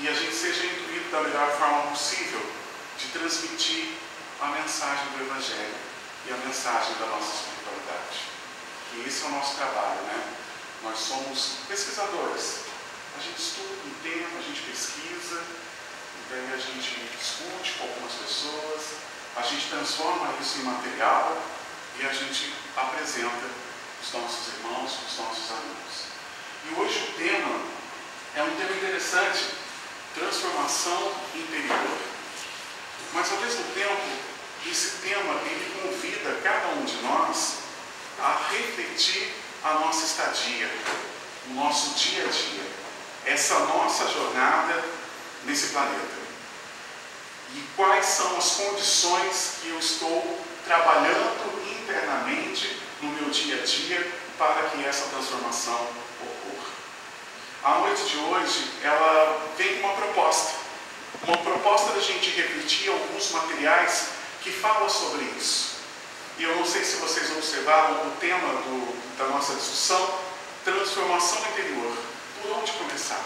que a gente seja intuído da melhor forma possível de transmitir a mensagem do Evangelho e a mensagem da nossa espiritualidade. Que esse é o nosso trabalho, né? Nós somos pesquisadores. A gente estuda um tema, a gente pesquisa, e daí a gente discute com algumas pessoas, a gente transforma isso em material e a gente apresenta os nossos irmãos, os nossos amigos. E hoje o tema é um tema interessante, transformação interior. Mas ao mesmo tempo, esse tema ele convida cada um de nós a refletir a nossa estadia, o nosso dia a dia, essa nossa jornada nesse planeta. E quais são as condições que eu estou trabalhando internamente no meu dia a dia para que essa transformação. A noite de hoje, ela vem com uma proposta. Uma proposta da gente refletir alguns materiais que falam sobre isso. E eu não sei se vocês observaram o tema do, da nossa discussão, transformação interior. Por onde começar?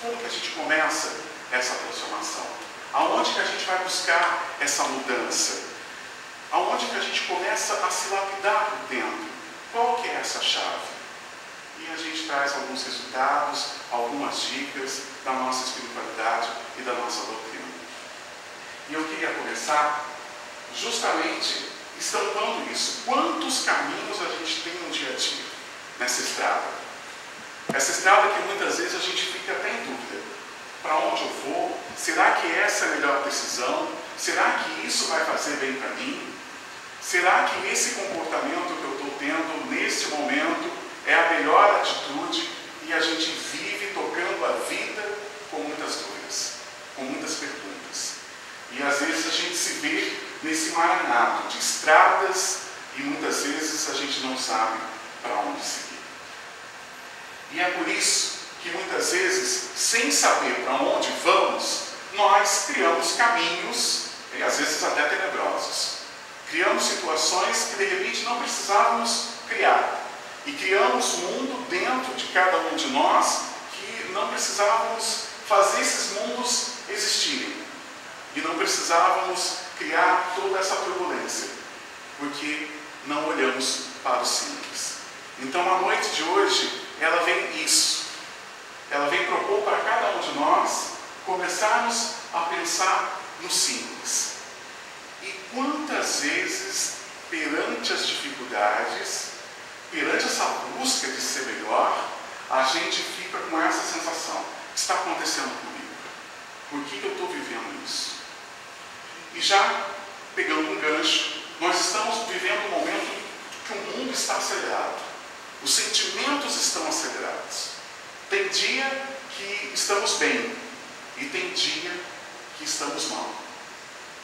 Como que a gente começa essa transformação? Aonde que a gente vai buscar essa mudança? Aonde que a gente começa a se lapidar por dentro? Qual que é essa chave? E a gente traz alguns resultados, algumas dicas da nossa espiritualidade e da nossa doutrina. E eu queria começar justamente estampando isso. Quantos caminhos a gente tem no dia a dia nessa estrada? Essa estrada que muitas vezes a gente fica até em dúvida. Para onde eu vou? Será que essa é a melhor decisão? Será que isso vai fazer bem para mim? Será que esse comportamento que eu estou tendo nesse momento é a melhor atitude? E a gente vive tocando a vida com muitas dúvidas, com muitas perguntas. E às vezes a gente se vê nesse maranhado de estradas e muitas vezes a gente não sabe para onde seguir. E é por isso que muitas vezes, sem saber para onde vamos, nós criamos caminhos, e às vezes até tenebrosos. Criamos situações que de repente não precisávamos criar. E criamos mundo dentro de cada um de nós que não precisávamos fazer esses mundos existirem. E não precisávamos criar toda essa turbulência, porque não olhamos para o simples. Então a noite de hoje, ela vem isso. Ela vem propor para cada um de nós começarmos a pensar no simples. E quantas vezes, perante as dificuldades, perante essa busca de ser melhor, a gente fica com essa sensação: está acontecendo comigo? Por que, que eu estou vivendo isso? E já pegando um gancho, nós estamos vivendo um momento que o mundo está acelerado. Os sentimentos estão acelerados. Tem dia que estamos bem e tem dia que estamos mal.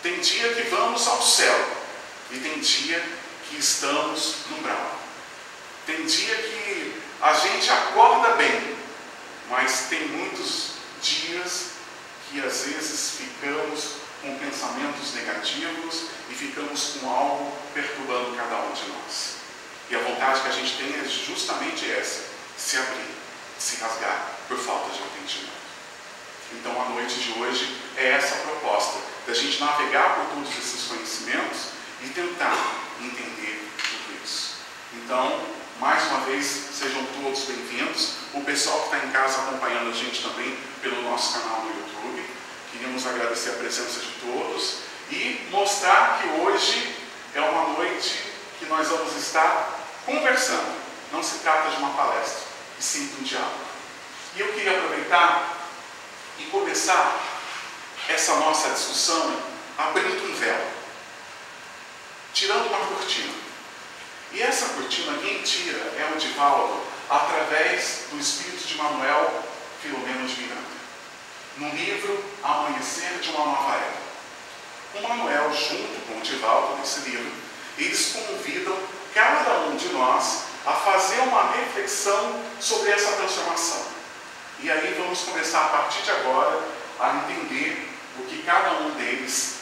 Tem dia que vamos ao céu e tem dia que estamos no umbral. Tem dia que a gente acorda bem, mas tem muitos dias que às vezes ficamos com pensamentos negativos e ficamos com algo perturbando cada um de nós. E a vontade que a gente tem é justamente essa: se abrir, se rasgar por falta de entendimento. Então a noite de hoje é essa proposta, da gente navegar por todos esses conhecimentos e tentar entender tudo isso. Então, mais uma vez, sejam todos bem-vindos. O pessoal que está em casa acompanhando a gente também pelo nosso canal no YouTube. Queríamos agradecer a presença de todos e mostrar que hoje é uma noite que nós vamos estar conversando. Não se trata de uma palestra, e sim de um diálogo. E eu queria aproveitar e começar essa nossa discussão abrindo um véu, tirando uma cortina. E essa cortina quem tira é o Divaldo através do espírito de Manuel Filomeno de Miranda, no livro Amanhecer de uma Nova Era. O Manuel, junto com o Divaldo, nesse livro, eles convidam cada um de nós a fazer uma reflexão sobre essa transformação. E aí vamos começar a partir de agora a entender o que cada um deles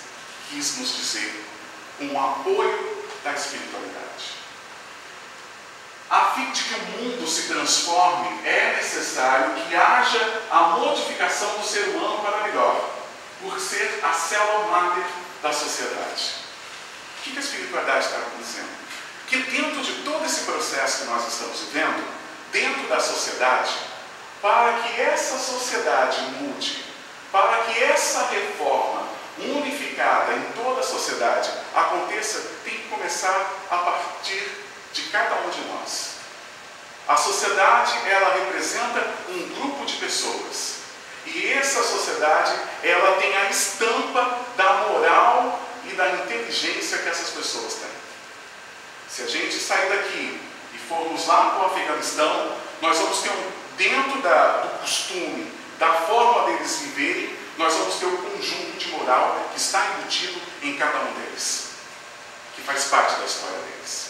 quis nos dizer com o apoio da espiritualidade. A fim de que o mundo se transforme, é necessário que haja a modificação do ser humano para melhor, por ser a célula máter da sociedade. O que a espiritualidade está dizendo? Que dentro de todo esse processo que nós estamos vivendo, dentro da sociedade, para que essa sociedade mude, para que essa reforma unificada em toda a sociedade aconteça, tem que começar a partir de cada um de nós. A sociedade, ela representa um grupo de pessoas. E essa sociedade, ela tem a estampa da moral e da inteligência que essas pessoas têm. Se a gente sair daqui e formos lá para o Afeganistão, nós vamos ter um, dentro da, do costume, da forma deles viverem, nós vamos ter o um conjunto de moral que está embutido em cada um deles, que faz parte da história deles.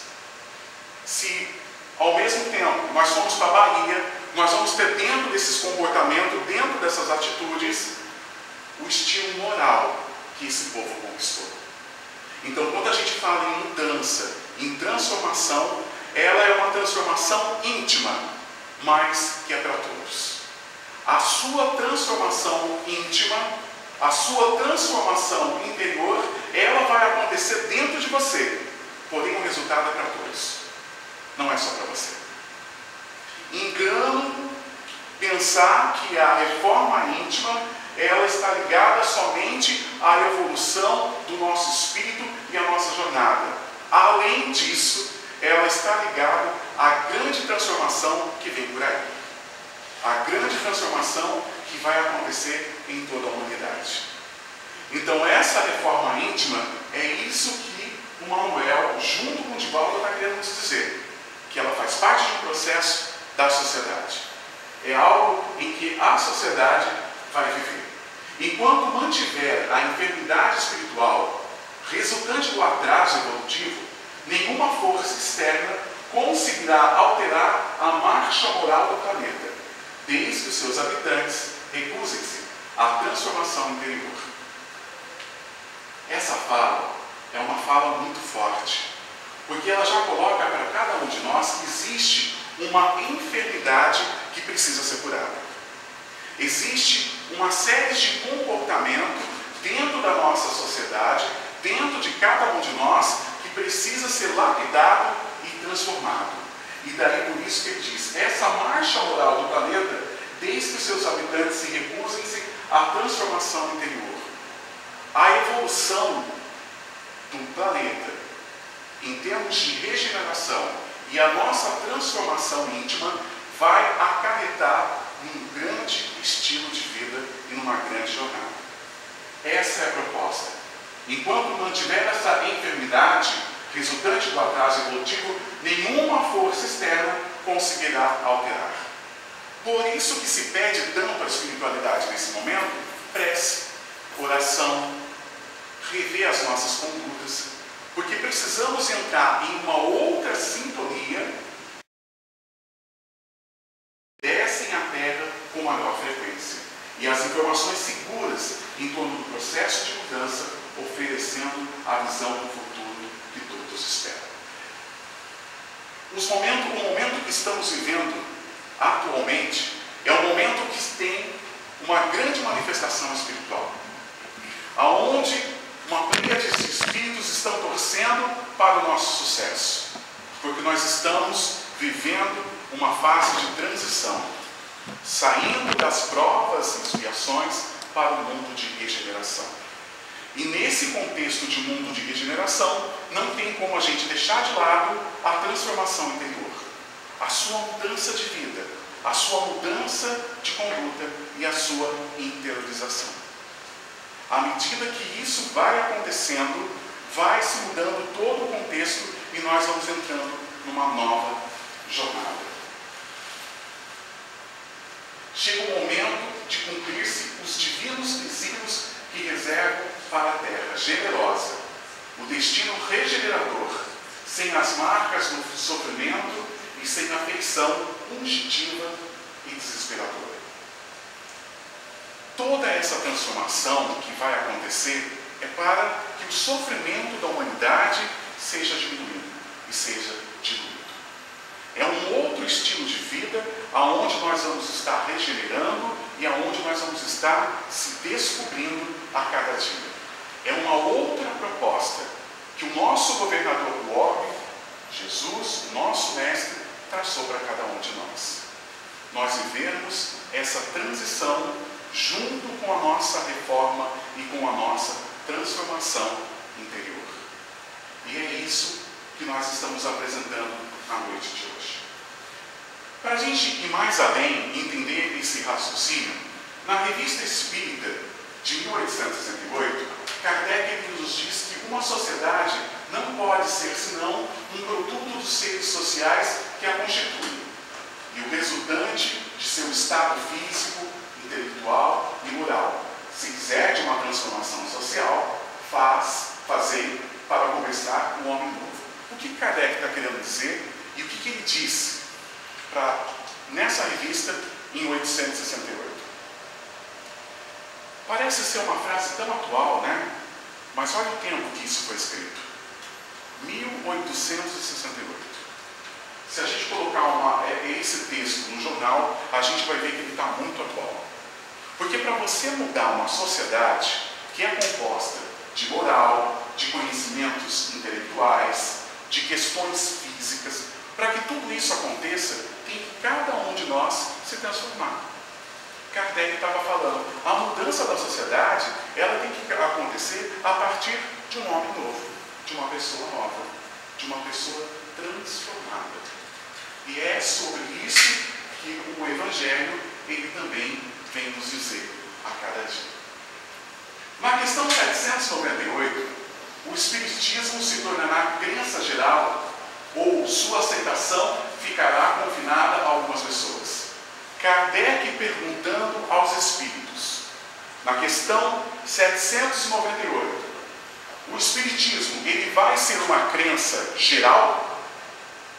Se ao mesmo tempo nós formos para a Bahia, nós vamos ter dentro desses comportamentos, dentro dessas atitudes, o estilo moral que esse povo conquistou. Então, quando a gente fala em mudança, em transformação, ela é uma transformação íntima, mas que é para todos. A sua transformação íntima, a sua transformação interior, ela vai acontecer dentro de você, porém o resultado é para todos. Não é só para você. Engano pensar que a reforma íntima ela está ligada somente à evolução do nosso espírito e à nossa jornada. Além disso, ela está ligada à grande transformação que vem por aí. A grande transformação que vai acontecer em toda a humanidade. Então, essa reforma íntima é isso que o Manuel, junto com o Divaldo, está querendo nos dizer. Que ela faz parte de um processo da sociedade. É algo em que a sociedade vai viver. Enquanto mantiver a enfermidade espiritual resultante do atraso evolutivo, nenhuma força externa conseguirá alterar a marcha moral do planeta, desde que os seus habitantes recusem-se à transformação interior. Essa fala é uma fala muito forte, porque ela já coloca para cada um de nós que existe uma enfermidade que precisa ser curada. Existe uma série de comportamentos dentro da nossa sociedade, dentro de cada um de nós, que precisa ser lapidado e transformado. E daí por isso que ele diz, essa marcha moral do planeta, desde que os seus habitantes se recusem-se à transformação interior. A evolução do planeta, em termos de regeneração, e a nossa transformação íntima vai acarretar num grande estilo de vida e numa grande jornada. Essa é a proposta. Enquanto mantiver essa enfermidade resultante do atraso evolutivo, nenhuma força externa conseguirá alterar. Por isso que se pede tanto a espiritualidade nesse momento, prece, oração, rever as nossas condutas, porque precisamos entrar em uma outra sintonia descem à Terra com maior frequência. E as informações seguras em torno do processo de mudança, oferecendo a visão do futuro que todos esperam. Os o momento que estamos vivendo atualmente é um momento que tem uma grande manifestação espiritual, aonde uma tríade de espíritos estão torcendo para o nosso sucesso, porque nós estamos vivendo uma fase de transição, saindo das provas e expiações para o mundo de regeneração. E nesse contexto de mundo de regeneração, não tem como a gente deixar de lado a transformação interior, a sua mudança de vida, a sua mudança de conduta e a sua interiorização. À medida que isso vai acontecendo, vai se mudando todo o contexto e nós vamos entrando numa nova jornada chega o momento de cumprir-se os divinos desígnios que reservam para a terra generosa, o destino regenerador, sem as marcas do sofrimento e sem afeição ungitiva e desesperadora. Toda essa transformação que vai acontecer é para que o sofrimento da humanidade seja diminuído e seja diluído. É um outro estilo de vida aonde nós vamos estar regenerando e aonde nós vamos estar se descobrindo a cada dia. É uma outra proposta que o nosso governador do orbe, Jesus, nosso mestre, traçou para cada um de nós. Nós vivemos essa transição junto com a nossa reforma e com a nossa transformação interior. E é isso que nós estamos apresentando na noite de hoje. Para a gente ir mais além e entender esse raciocínio, na Revista Espírita de 1868, Kardec nos diz que uma sociedade não pode ser senão um produto dos seres sociais que a constituem e o resultante de seu estado físico, intelectual e moral. Se quiser de uma transformação social, faz, fazer para conversar um homem novo. O que Kardec está querendo dizer e o que, que ele disse pra, nessa revista em 1868? Parece ser uma frase tão atual, né? Mas olha o tempo que isso foi escrito. 1868. Se a gente colocar uma, é, esse texto no jornal, a gente vai ver que ele está muito atual. Porque para você mudar uma sociedade que é composta de moral, de conhecimentos intelectuais, de questões físicas, para que tudo isso aconteça, tem que cada um de nós se transformar. Kardec estava falando, a mudança da sociedade, ela tem que acontecer a partir de um homem novo, de uma pessoa nova, de uma pessoa transformada. E é sobre isso que o Evangelho, ele também vem nos dizer a cada dia. Na questão 798, o Espiritismo se tornará crença geral ou sua aceitação ficará confinada a algumas pessoas. Kardec perguntando aos espíritos, na questão 798, o espiritismo, ele vai ser uma crença geral?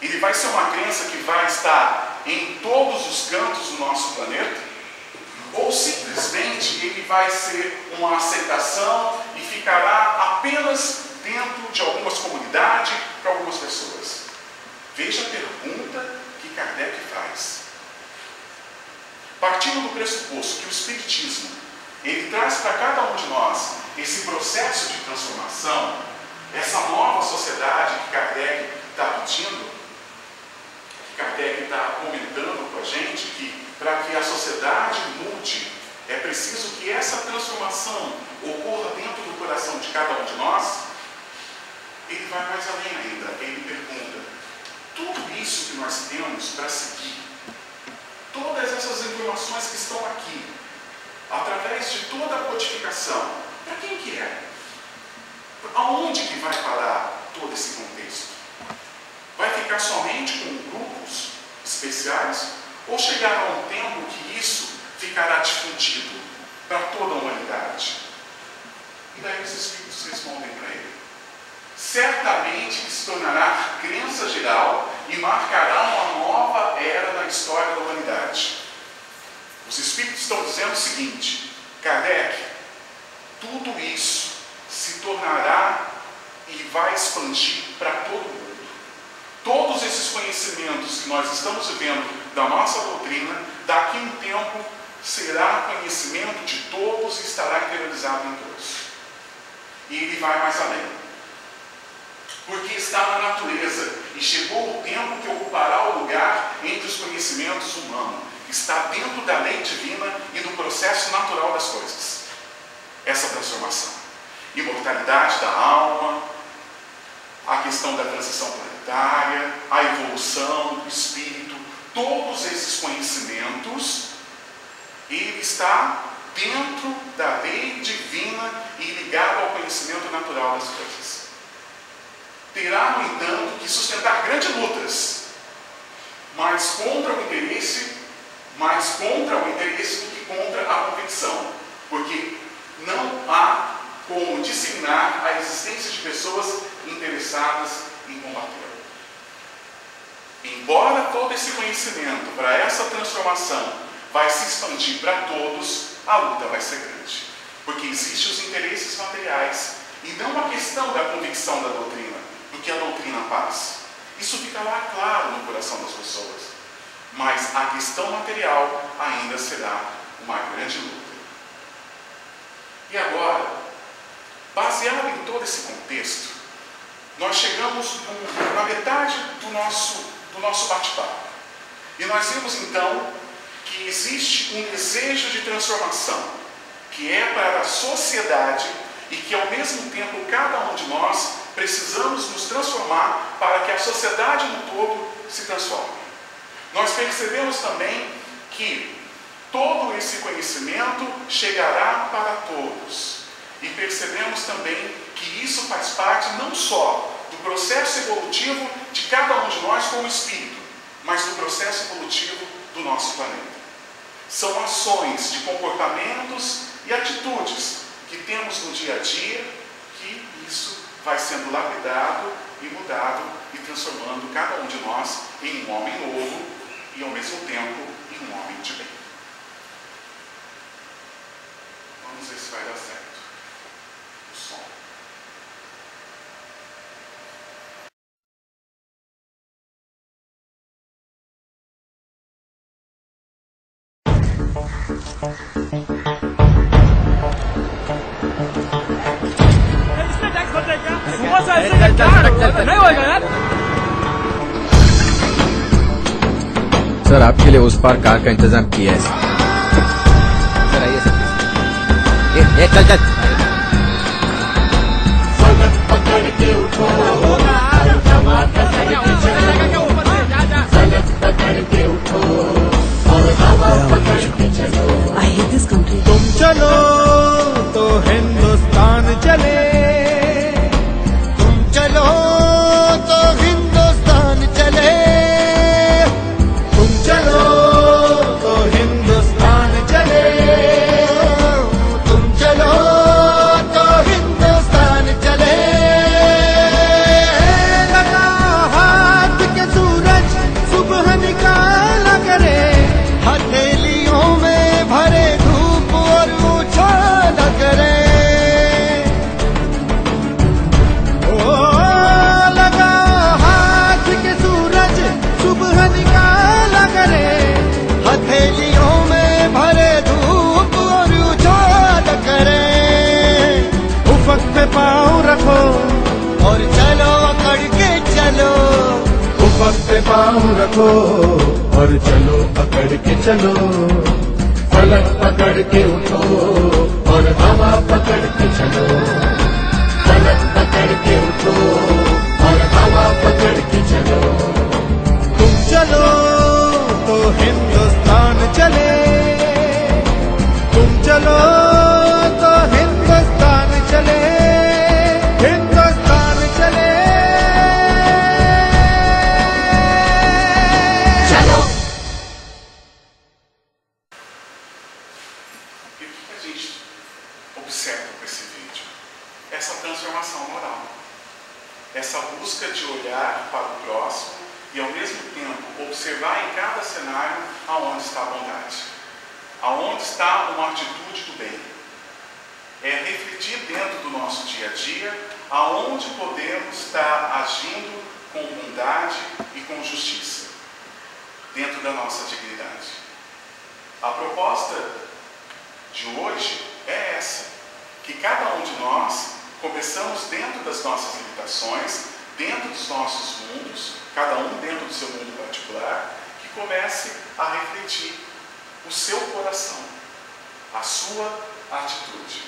Ele vai ser uma crença que vai estar em todos os cantos do nosso planeta? Ou simplesmente ele vai ser uma aceitação e ficará apenas dentro de algumas comunidades para algumas pessoas? Veja a pergunta que Kardec faz. Partindo do pressuposto que o Espiritismo ele traz para cada um de nós esse processo de transformação, essa nova sociedade que Kardec está pedindo, que Kardec está comentando com a gente, que para que a sociedade mude, é preciso que essa transformação ocorra dentro do coração de cada um de nós. Ele vai mais além ainda, ele pergunta: tudo isso que nós temos para seguir todas essas informações que estão aqui, através de toda a codificação, para quem que é? Aonde que vai parar todo esse contexto? Vai ficar somente com grupos especiais? Ou chegará um tempo que isso ficará difundido para toda a humanidade? E daí os Espíritos respondem para ele. Certamente se tornará crença geral e marcará uma nova era na história da humanidade. Os Espíritos estão dizendo o seguinte: Kardec, tudo isso se tornará e vai expandir para todo mundo. Todos esses conhecimentos que nós estamos vivendo da nossa doutrina, daqui um tempo será conhecimento de todos e estará interiorizado em todos. E ele vai mais além porque está na natureza e chegou o tempo que ocupará o lugar entre os conhecimentos humanos. Está dentro da lei divina e do processo natural das coisas. Essa transformação. Imortalidade da alma, a questão da transição planetária, a evolução do espírito, todos esses conhecimentos, ele está dentro da lei divina e ligado ao conhecimento natural das coisas terá, no entanto, que sustentar grandes lutas, mais contra o interesse, mais contra o interesse do que contra a convicção, porque não há como disseminar a existência de pessoas interessadas em combater. Embora todo esse conhecimento para essa transformação vai se expandir para todos, a luta vai ser grande. Porque existem os interesses materiais e não a questão da convicção da doutrina, do que a doutrina faz. Isso fica lá claro no coração das pessoas. Mas a questão material ainda será uma grande luta. E agora, baseado em todo esse contexto, nós chegamos na metade do nosso, do nosso bate-papo. E nós vimos então que existe um desejo de transformação, que é para a sociedade e que ao mesmo tempo cada um de nós precisamos nos transformar para que a sociedade no todo se transforme. Nós percebemos também que todo esse conhecimento chegará para todos. E percebemos também que isso faz parte não só processo evolutivo de cada um de nós como espírito, mas do processo evolutivo do nosso planeta. São ações de comportamentos e atitudes que temos no dia a dia que isso vai sendo lapidado e mudado e transformando cada um de nós em um homem novo e ao mesmo tempo em um homem de bem. Vamos ver se vai dar certo. नहीं होएगा यार। सर आपके लिए उस पार कार का इंतज़ाम किया है। सर आइए सर। ए, चल चल। I hate this country. तुम चलो तो हिंदुस्तान चले। Essa: que cada um de nós começamos dentro das nossas limitações, dentro dos nossos mundos, cada um dentro do seu mundo particular, que comece a refletir o seu coração, a sua atitude,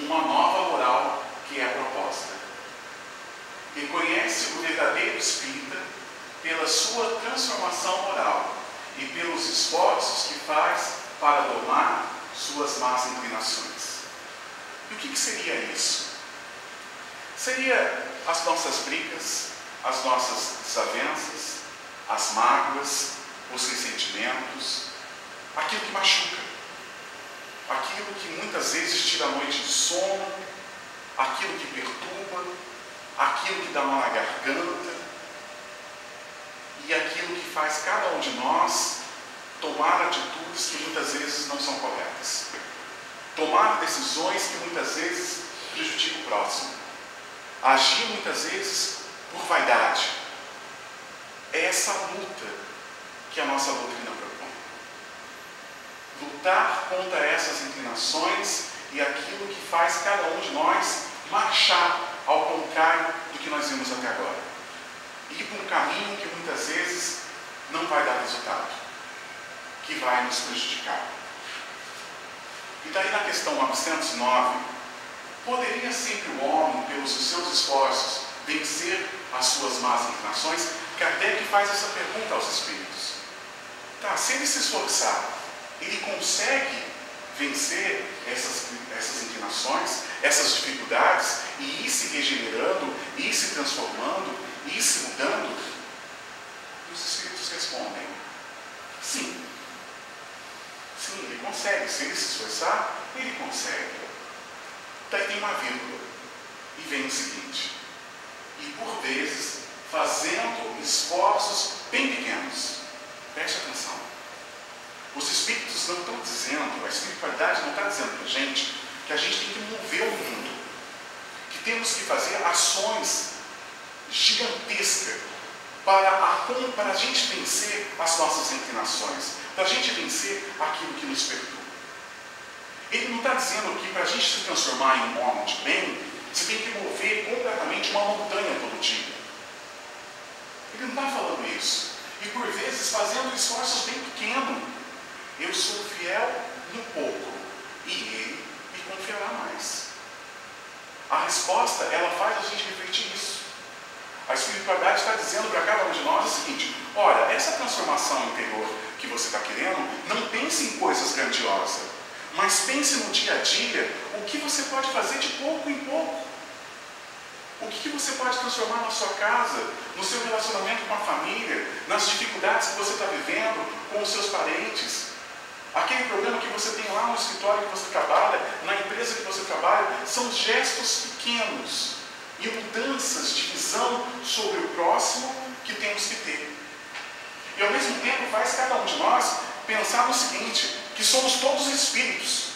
uma nova moral que é proposta. Reconhece o verdadeiro espírita pela sua transformação moral e pelos esforços que faz para domar suas más inclinações. E o que, que seria isso? Seria as nossas brigas, as nossas desavenças, as mágoas, os ressentimentos, aquilo que machuca, aquilo que muitas vezes tira a noite de sono, aquilo que perturba, aquilo que dá mal na garganta. e aquilo que faz cada um de nós tomar atitudes que muitas vezes não são corretas. Tomar decisões que muitas vezes prejudicam o próximo. Agir muitas vezes por vaidade. É essa luta que a nossa doutrina propõe. Lutar contra essas inclinações e aquilo que faz cada um de nós marchar ao contrário do que nós vimos até agora. Ir por um caminho que muitas vezes não vai dar resultado, que vai nos prejudicar. E daí na questão 909, poderia sempre o homem, pelos seus esforços, vencer as suas más inclinações? Kardec faz essa pergunta aos espíritos. Tá, se ele se esforçar, ele consegue vencer essas, essas inclinações, essas dificuldades e ir se regenerando, ir se transformando, ir se mudando? E os Espíritos respondem: sim. Sim, ele consegue. Se ele se esforçar, ele consegue. Tem uma vírgula. E vem o seguinte: e por vezes fazendo esforços bem pequenos. Preste atenção. Os espíritos não estão dizendo, a espiritualidade não está dizendo para a gente que a gente tem que mover o mundo, que temos que fazer ações gigantescas para a, para a gente vencer as nossas inclinações, para a gente vencer aquilo que nos perturba. Ele não está dizendo que para a gente se transformar em um homem de bem, você tem que mover completamente uma montanha todo dia. Ele não está falando isso. E por vezes fazendo esforços bem pequenos. Eu sou fiel no pouco e ele me confiará mais. A resposta, ela faz a gente refletir isso. A espiritualidade está dizendo para cada um de nós o seguinte: olha, essa transformação interior que você está querendo, não pense em coisas grandiosas, mas pense no dia a dia o que você pode fazer de pouco em pouco. O que, você pode transformar na sua casa, no seu relacionamento com a família, nas dificuldades que você está vivendo com os seus parentes. Aquele problema que você tem lá no escritório que você trabalha, na empresa que você trabalha, são gestos pequenos e mudanças de visão sobre o próximo que temos que ter. E ao mesmo tempo faz cada um de nós pensar no seguinte, que somos todos espíritos,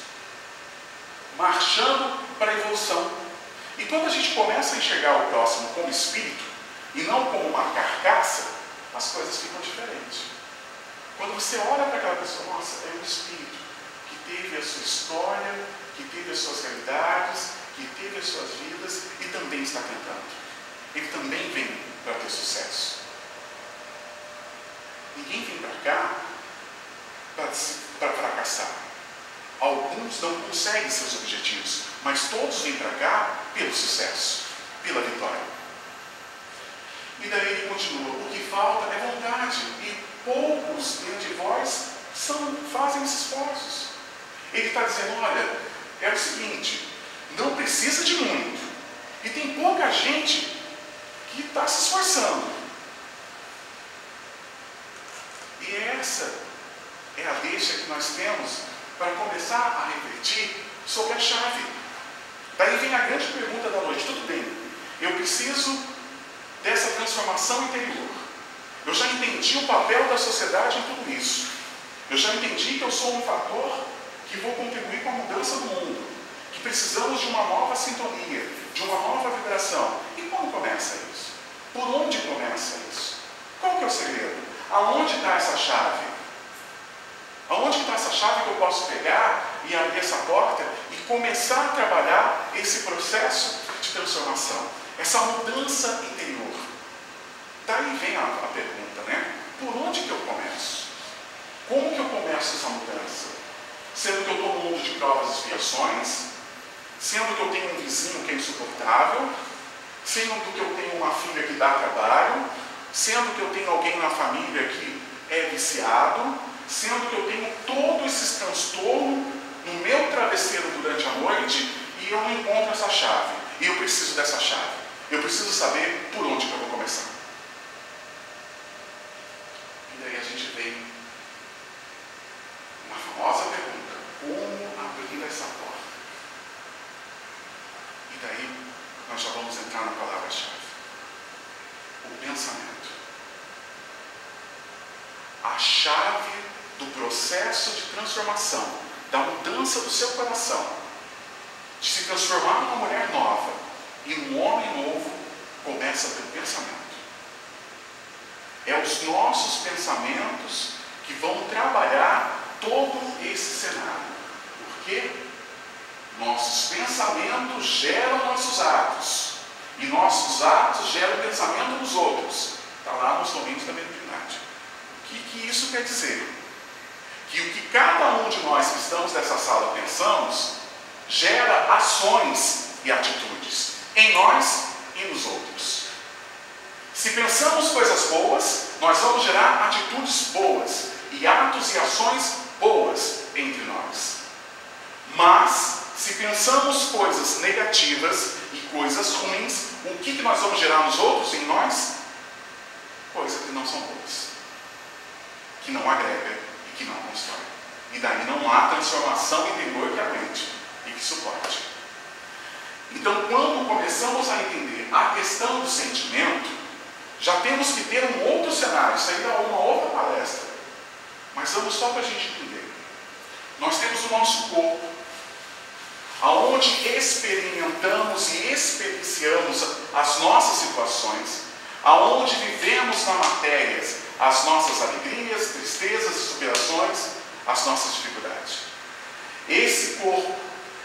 marchando para a evolução. E quando a gente começa a enxergar o próximo como espírito e não como uma carcaça, as coisas ficam diferentes. Quando você olha para aquela pessoa, nossa, é um espírito que teve a sua história, que teve as suas realidades, que teve as suas vidas e também está tentando. Ele também vem para ter sucesso. Ninguém vem para cá para fracassar. Alguns não conseguem seus objetivos, mas todos vêm para cá pelo sucesso, pela vitória. E daí ele continua: o que falta é vontade, e poucos entre vós são, fazem esses esforços. Ele está dizendo: olha, é o seguinte, não precisa de muito, e tem pouca gente que está se esforçando. E essa é a deixa que nós temos para começar a refletir sobre a chave. Daí vem a grande pergunta da noite: tudo bem, eu preciso dessa transformação interior. Eu já entendi o papel da sociedade em tudo isso. Eu já entendi que eu sou um fator que vou contribuir com a mudança do mundo. Precisamos de uma nova sintonia, de uma nova vibração. E como começa isso? Por onde começa isso? Qual que é o segredo? Aonde está essa chave? Aonde está essa chave que eu posso pegar e abrir essa porta e começar a trabalhar esse processo de transformação, essa mudança interior? Daí vem a, a pergunta, né? Por onde que eu começo? Como que eu começo essa mudança? Sendo que eu estou num mundo de provas e expiações, sendo que eu tenho um vizinho que é insuportável, sendo que eu tenho uma filha que dá trabalho, sendo que eu tenho alguém na família que é viciado, sendo que eu tenho todos esses transtornos no meu travesseiro durante a noite e eu não encontro essa chave. E eu preciso dessa chave. Eu preciso saber por onde que eu vou começar. E daí a gente vem uma famosa pergunta: como abrir essa porta? E daí nós já vamos entrar na palavra-chave: o pensamento. a chave do processo de transformação, da mudança do seu coração, de se transformar numa mulher nova e num homem novo, começa pelo pensamento. É os nossos pensamentos que vão trabalhar todo esse cenário. Porque nossos pensamentos geram nossos atos. E nossos atos geram pensamento dos outros. Está lá nos domínios da mediunidade. O que, que isso quer dizer? Que o que cada um de nós que estamos nessa sala pensamos gera ações e atitudes em nós e nos outros. Se pensamos coisas boas, nós vamos gerar atitudes boas e atos e ações boas entre nós. Mas, se pensamos coisas negativas e coisas ruins, o que, que nós vamos gerar nos outros, em nós? Coisas que não são boas, que não agrega e que não constrói. E daí não há transformação interior que aguente e que suporte. Então, quando começamos a entender a questão do sentimento, já temos que ter um outro cenário, isso aí dá uma outra palestra. Mas vamos só para a gente entender. Nós temos o nosso corpo, aonde experimentamos e experienciamos as nossas situações, aonde vivemos na matéria as nossas alegrias, tristezas e superações, as nossas dificuldades. Esse corpo,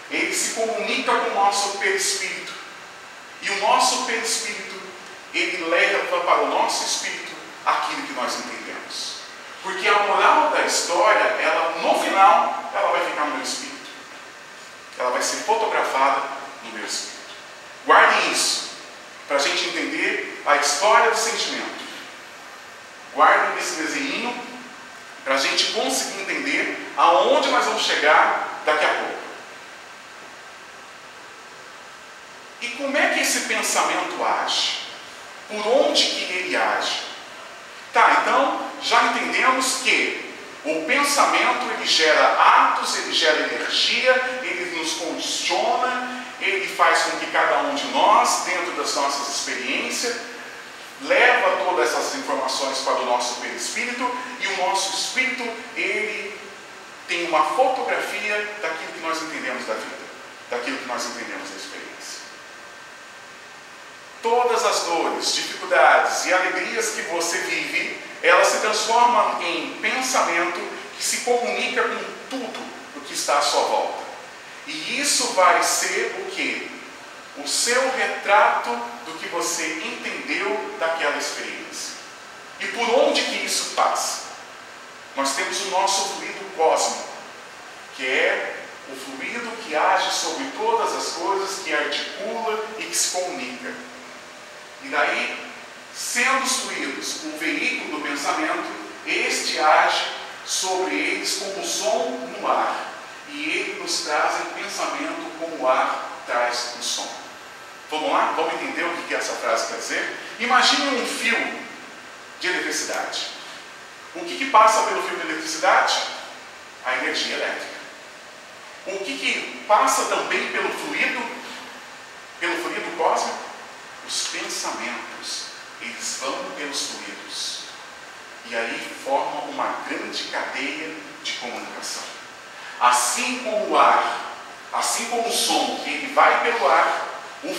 ele se comunica com o nosso perispírito. E o nosso perispírito, ele leva para o nosso espírito aquilo que nós entendemos. Porque a moral da história, ela no final, ela vai ficar no meu espírito. Ela vai ser fotografada no meu espírito. Guardem isso, para a gente entender a história do sentimento. Guardem esse desenho, para a gente conseguir entender aonde nós vamos chegar daqui a pouco. E como é que esse pensamento age? Por onde que ele age? Tá, então já entendemos que o pensamento ele gera atos, ele gera energia, ele nos condiciona, ele faz com que cada um de nós, dentro das nossas experiências, leva todas essas informações para o nosso perispírito e o nosso espírito ele tem uma fotografia daquilo que nós entendemos da vida, daquilo que nós entendemos da experiência. Todas as dores, dificuldades e alegrias que você vive, elas se transformam em pensamento que se comunica com tudo o que está à sua volta. E isso vai ser o que? O seu retrato do que você entendeu daquela experiência. E por onde que isso passa? Nós temos o nosso fluido cósmico, que é o fluido que age sobre todas as coisas, que articula e que se comunica. E daí, sendo os fluidos o veículo do pensamento, este age sobre eles como som no ar. E ele nos traz em pensamento como o ar traz o som. Vamos lá? Vamos entender o que essa frase quer dizer? Imagine um fio de eletricidade. O que, que passa pelo fio de eletricidade? A energia elétrica. O que, que passa também pelo fluido, pelo fluido cósmico? Os pensamentos. Eles vão pelos fluidos. E aí formam uma grande cadeia de comunicação. Assim como o ar, assim como o som, ele vai pelo ar, o,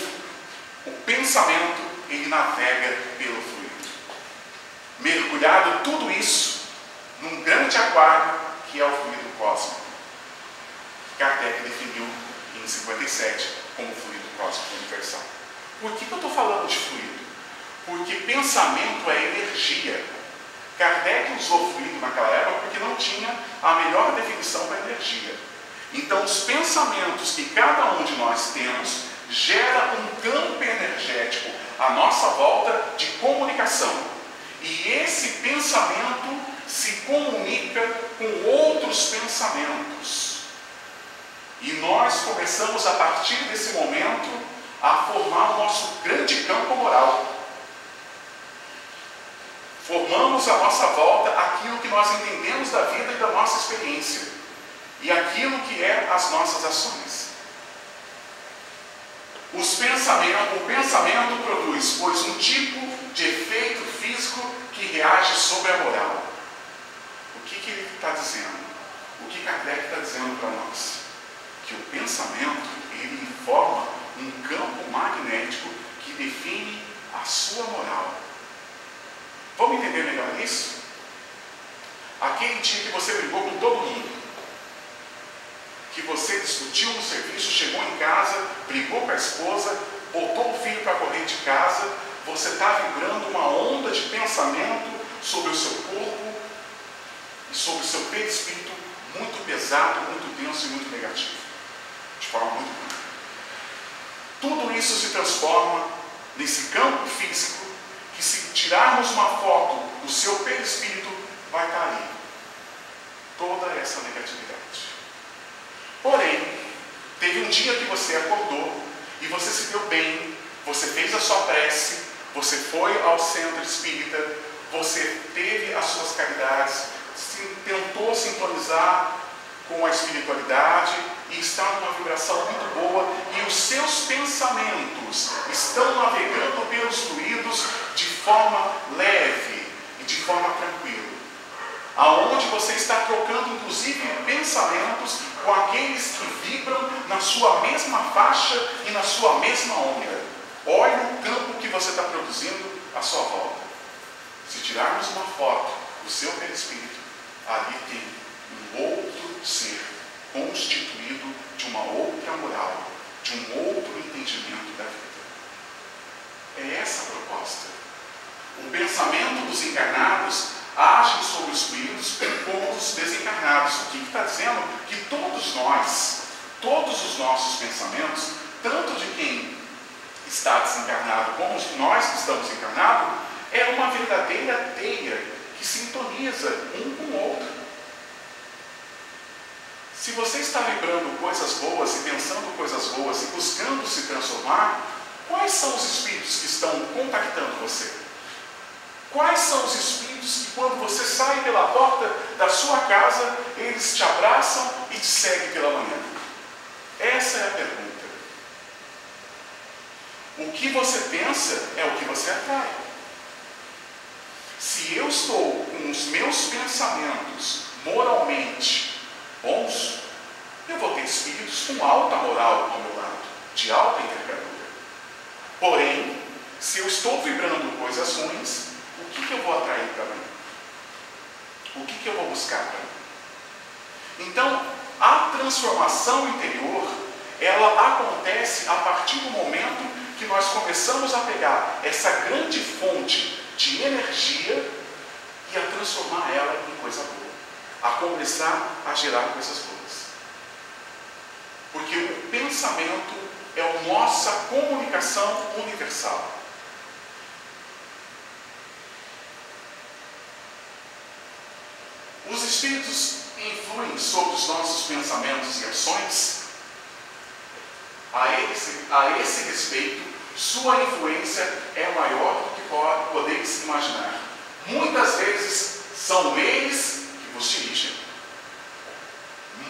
o pensamento, ele navega pelo fluido. Mergulhado tudo isso num grande aquário que é o fluido cósmico. Kardec definiu em 57 como fluido cósmico universal. Por que, que eu estou falando de fluido? Porque pensamento é energia. Kardec usou fluido naquela época porque não tinha a melhor definição para energia. Então, os pensamentos que cada um de nós temos gera um campo energético à nossa volta de comunicação. E esse pensamento se comunica com outros pensamentos. E nós começamos a partir desse momento a formar o nosso grande campo moral. Formamos à nossa volta aquilo que nós entendemos da vida e da nossa experiência, e aquilo que é as nossas ações. Os pensamentos, o pensamento produz, pois, um tipo de efeito físico que reage sobre a moral. Kardec está dizendo para nós? Que o pensamento, ele informa um campo magnético que define a sua moral. Vamos entender melhor isso? Aquele dia que você brigou com todo mundo, que você discutiu no serviço, chegou em casa, brigou com a esposa, botou o filho para correr de casa, você está vibrando uma onda de pensamento sobre o seu corpo e sobre o seu perispírito muito pesado, muito denso e muito negativo, de forma muito grande. Tudo isso se transforma nesse campo físico que se tirarmos uma foto do seu perispírito, vai estar ali. Toda essa negatividade. Porém, teve um dia que você acordou e você se deu bem, você fez a sua prece, você foi ao centro espírita, você teve as suas caridades, se, tentou sintonizar com a espiritualidade e está numa vibração muito boa e os seus pensamentos estão navegando pelos fluidos de forma leve e de forma tranquila. Aonde você está trocando inclusive pensamentos com aqueles que vibram na sua mesma faixa e na sua mesma onda. Olhe o campo que você está produzindo à sua volta. Se tirarmos uma foto do seu perispírito, ali tem um outro ser constituído de uma outra moral, de um outro entendimento da vida. É essa a proposta. O pensamento dos encarnados age sobre os vivos como os desencarnados. O que está dizendo? Que todos nós, todos os nossos pensamentos, tanto de quem está desencarnado como nós que estamos encarnados, é uma verdadeira teia que sintoniza um com o outro. Se você está vibrando coisas boas e pensando coisas boas e buscando se transformar, quais são os espíritos que estão contactando você? Quais são os espíritos que, quando você sai pela porta da sua casa, eles te abraçam e te seguem pela manhã? Essa é a pergunta. O que você pensa é o que você atrai. Se eu estou com os meus pensamentos moralmente bons, eu vou ter espíritos com alta moral ao meu lado, de alta envergadura. Porém, se eu estou vibrando coisas ruins, o que, que eu vou atrair para mim? O que, que eu vou buscar para mim? Então, a transformação interior, ela acontece a partir do momento que nós começamos a pegar essa grande fonte de energia e a transformar ela em coisa boa, a começar a gerar coisas. Porque o pensamento é a nossa comunicação universal. Os espíritos influem sobre os nossos pensamentos e ações. A esse, a esse respeito, sua influência é maior do que podeis imaginar. Muitas vezes são eles vos dirigem.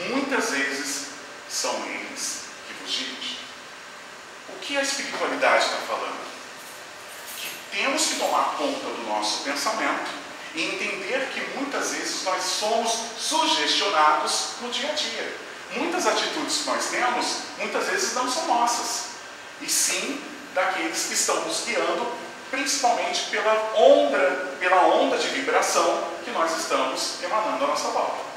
Muitas vezes são eles que vos dirigem. O que a espiritualidade está falando? Que temos que tomar conta do nosso pensamento e entender que muitas vezes nós somos sugestionados no dia a dia. Muitas atitudes que nós temos, muitas vezes não são nossas, e sim daqueles que estão nos guiando, principalmente pela onda, pela onda de vibração que nós estamos emanando à nossa volta.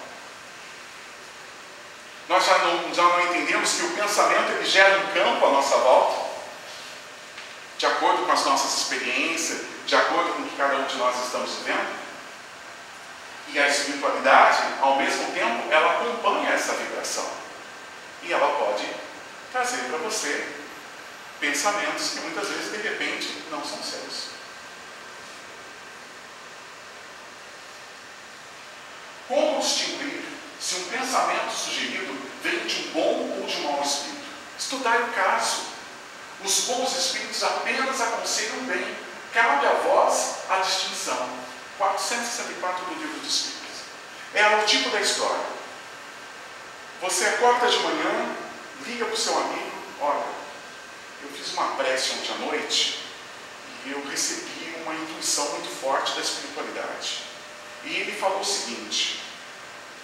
Nós já não, já não entendemos que o pensamento ele gera um campo à nossa volta, de acordo com as nossas experiências, de acordo com o que cada um de nós estamos vivendo. E a espiritualidade, ao mesmo tempo, ela acompanha essa vibração. E ela pode trazer para você pensamentos que muitas vezes, de repente, não são seus. Como distinguir se um pensamento sugerido vem de um bom ou de um mau espírito? Estudar o caso. Os bons espíritos apenas aconselham bem. Cabe a vós a distinção. 464 do livro dos Espíritos. É o tipo da história. Você acorda de manhã, liga para o seu amigo, olha, eu fiz uma prece ontem à noite e eu recebi uma intuição muito forte da espiritualidade. E ele falou o seguinte: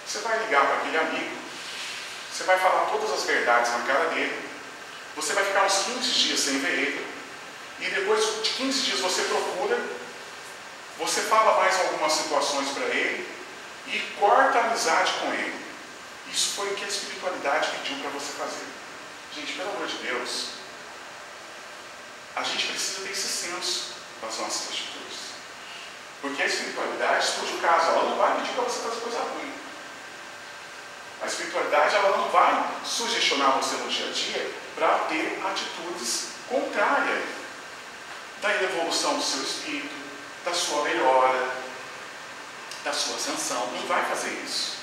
Você vai ligar para aquele amigo, você vai falar todas as verdades na cara dele, você vai ficar uns 15 dias sem ver ele, e depois de 15 dias você procura, você fala mais algumas situações para ele e corta a amizade com ele. Isso foi o que a espiritualidade pediu para você fazer. Gente, pelo amor de Deus, a gente precisa ter esse senso das nossas atitudes. Porque a espiritualidade, estude o caso, ela não vai pedir para você fazer coisa ruim. A espiritualidade ela não vai sugestionar você no dia a dia para ter atitudes contrárias da evolução do seu espírito, da sua melhora, da sua ascensão. Não vai fazer isso.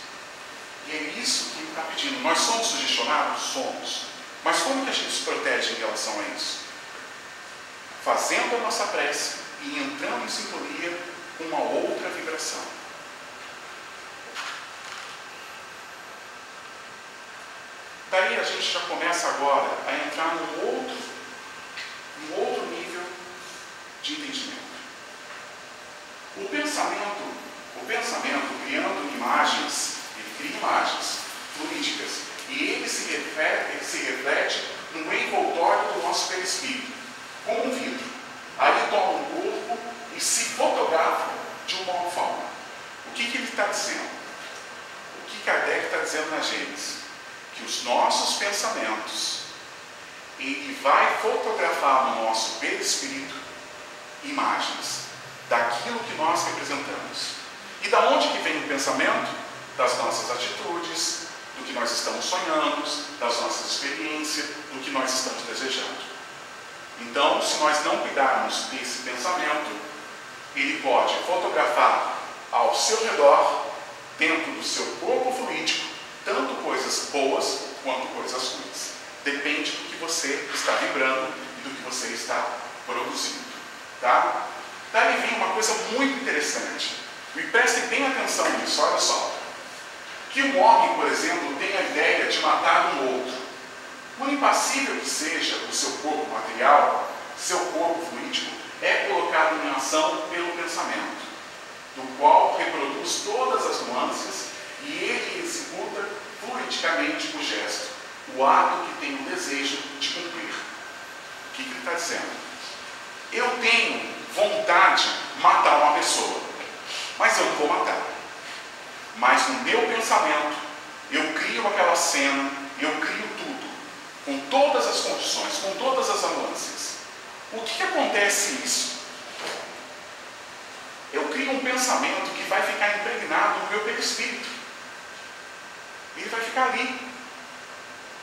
E é isso que ele está pedindo. Nós somos sugestionados? Somos. Mas como que a gente se protege em relação a isso? Fazendo a nossa prece e entrando em sintonia com uma outra vibração. Daí a gente já começa agora a entrar num outro, num outro nível de entendimento. O pensamento, o pensamento criando imagens, ele cria imagens fluídicas e ele se reflete, ele se reflete no envoltório do nosso perispírito, como um vidro. Aí toma um corpo e se fotografa de uma forma. O que, que ele está dizendo? O que Kardec está dizendo na Gênesis? Que os nossos pensamentos, ele vai fotografar no nosso perispírito imagens daquilo que nós representamos. E da onde que vem o pensamento? Das nossas atitudes, do que nós estamos sonhando, das nossas experiências, do que nós estamos desejando. Então, se nós não cuidarmos desse pensamento, ele pode fotografar ao seu redor, dentro do seu corpo fluídico, tanto coisas boas quanto coisas ruins. Depende do que você está vibrando e do que você está produzindo. Tá? Daí vem uma coisa muito interessante. E prestem bem atenção nisso, olha só. Que um homem, por exemplo, tem a ideia de matar um outro. Por impassível que seja o seu corpo material, seu corpo fluídico, é colocado em ação pelo pensamento, do qual reproduz todas as nuances e ele executa fluidicamente o gesto, o ato que tem o desejo de cumprir. O que, que ele está dizendo? Eu tenho vontade de matar uma pessoa, mas eu não vou matar. Mas no meu pensamento, eu crio aquela cena, eu crio tudo, com todas as condições, com todas as nuances. O que, que acontece isso? Eu crio um pensamento que vai ficar impregnado no meu perispírito. Ele vai ficar ali.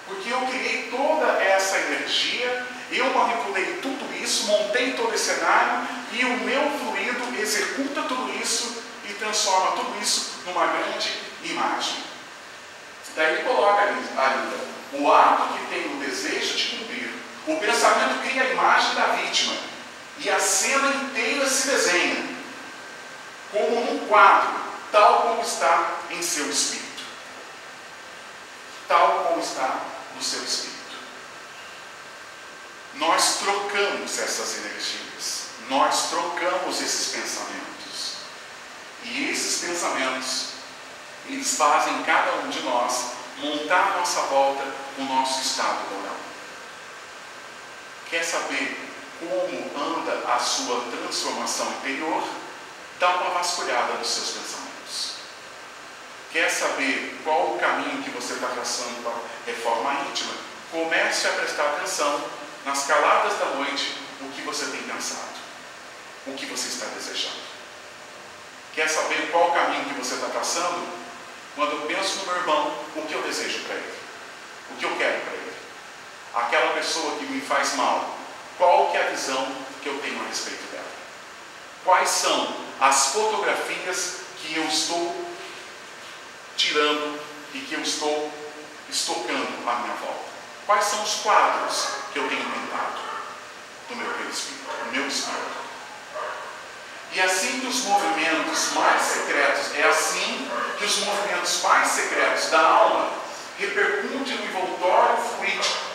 Porque eu criei toda essa energia, eu manipulei tudo isso, montei todo esse cenário e o meu fluido executa tudo isso e transforma tudo isso numa grande imagem. Daí ele coloca ainda o ato que tem o desejo de cumprir. O pensamento cria a imagem da vítima e a cena inteira se desenha como num quadro, tal como está em seu espírito. Tal como está no seu espírito. Nós trocamos essas energias, nós trocamos esses pensamentos. E esses pensamentos, eles fazem cada um de nós montar à nossa volta o nosso estado moral. Quer saber como anda a sua transformação interior? Dá uma vasculhada nos seus pensamentos. Quer saber qual o caminho que você está traçando para reforma íntima? Comece a prestar atenção nas caladas da noite o que você tem pensado, o que você está desejando. Quer saber qual o caminho que você está traçando? Quando eu penso no meu irmão, o que eu desejo para ele? O que eu quero para ele? Aquela pessoa que me faz mal, qual que é a visão que eu tenho a respeito dela? Quais são as fotografias que eu estou tirando e que eu estou estocando à minha volta? Quais são os quadros que eu tenho pintado no meu perispírito, no meu espírito? E assim que os movimentos mais secretos, é assim que os movimentos mais secretos da alma repercutem no envoltório fluídico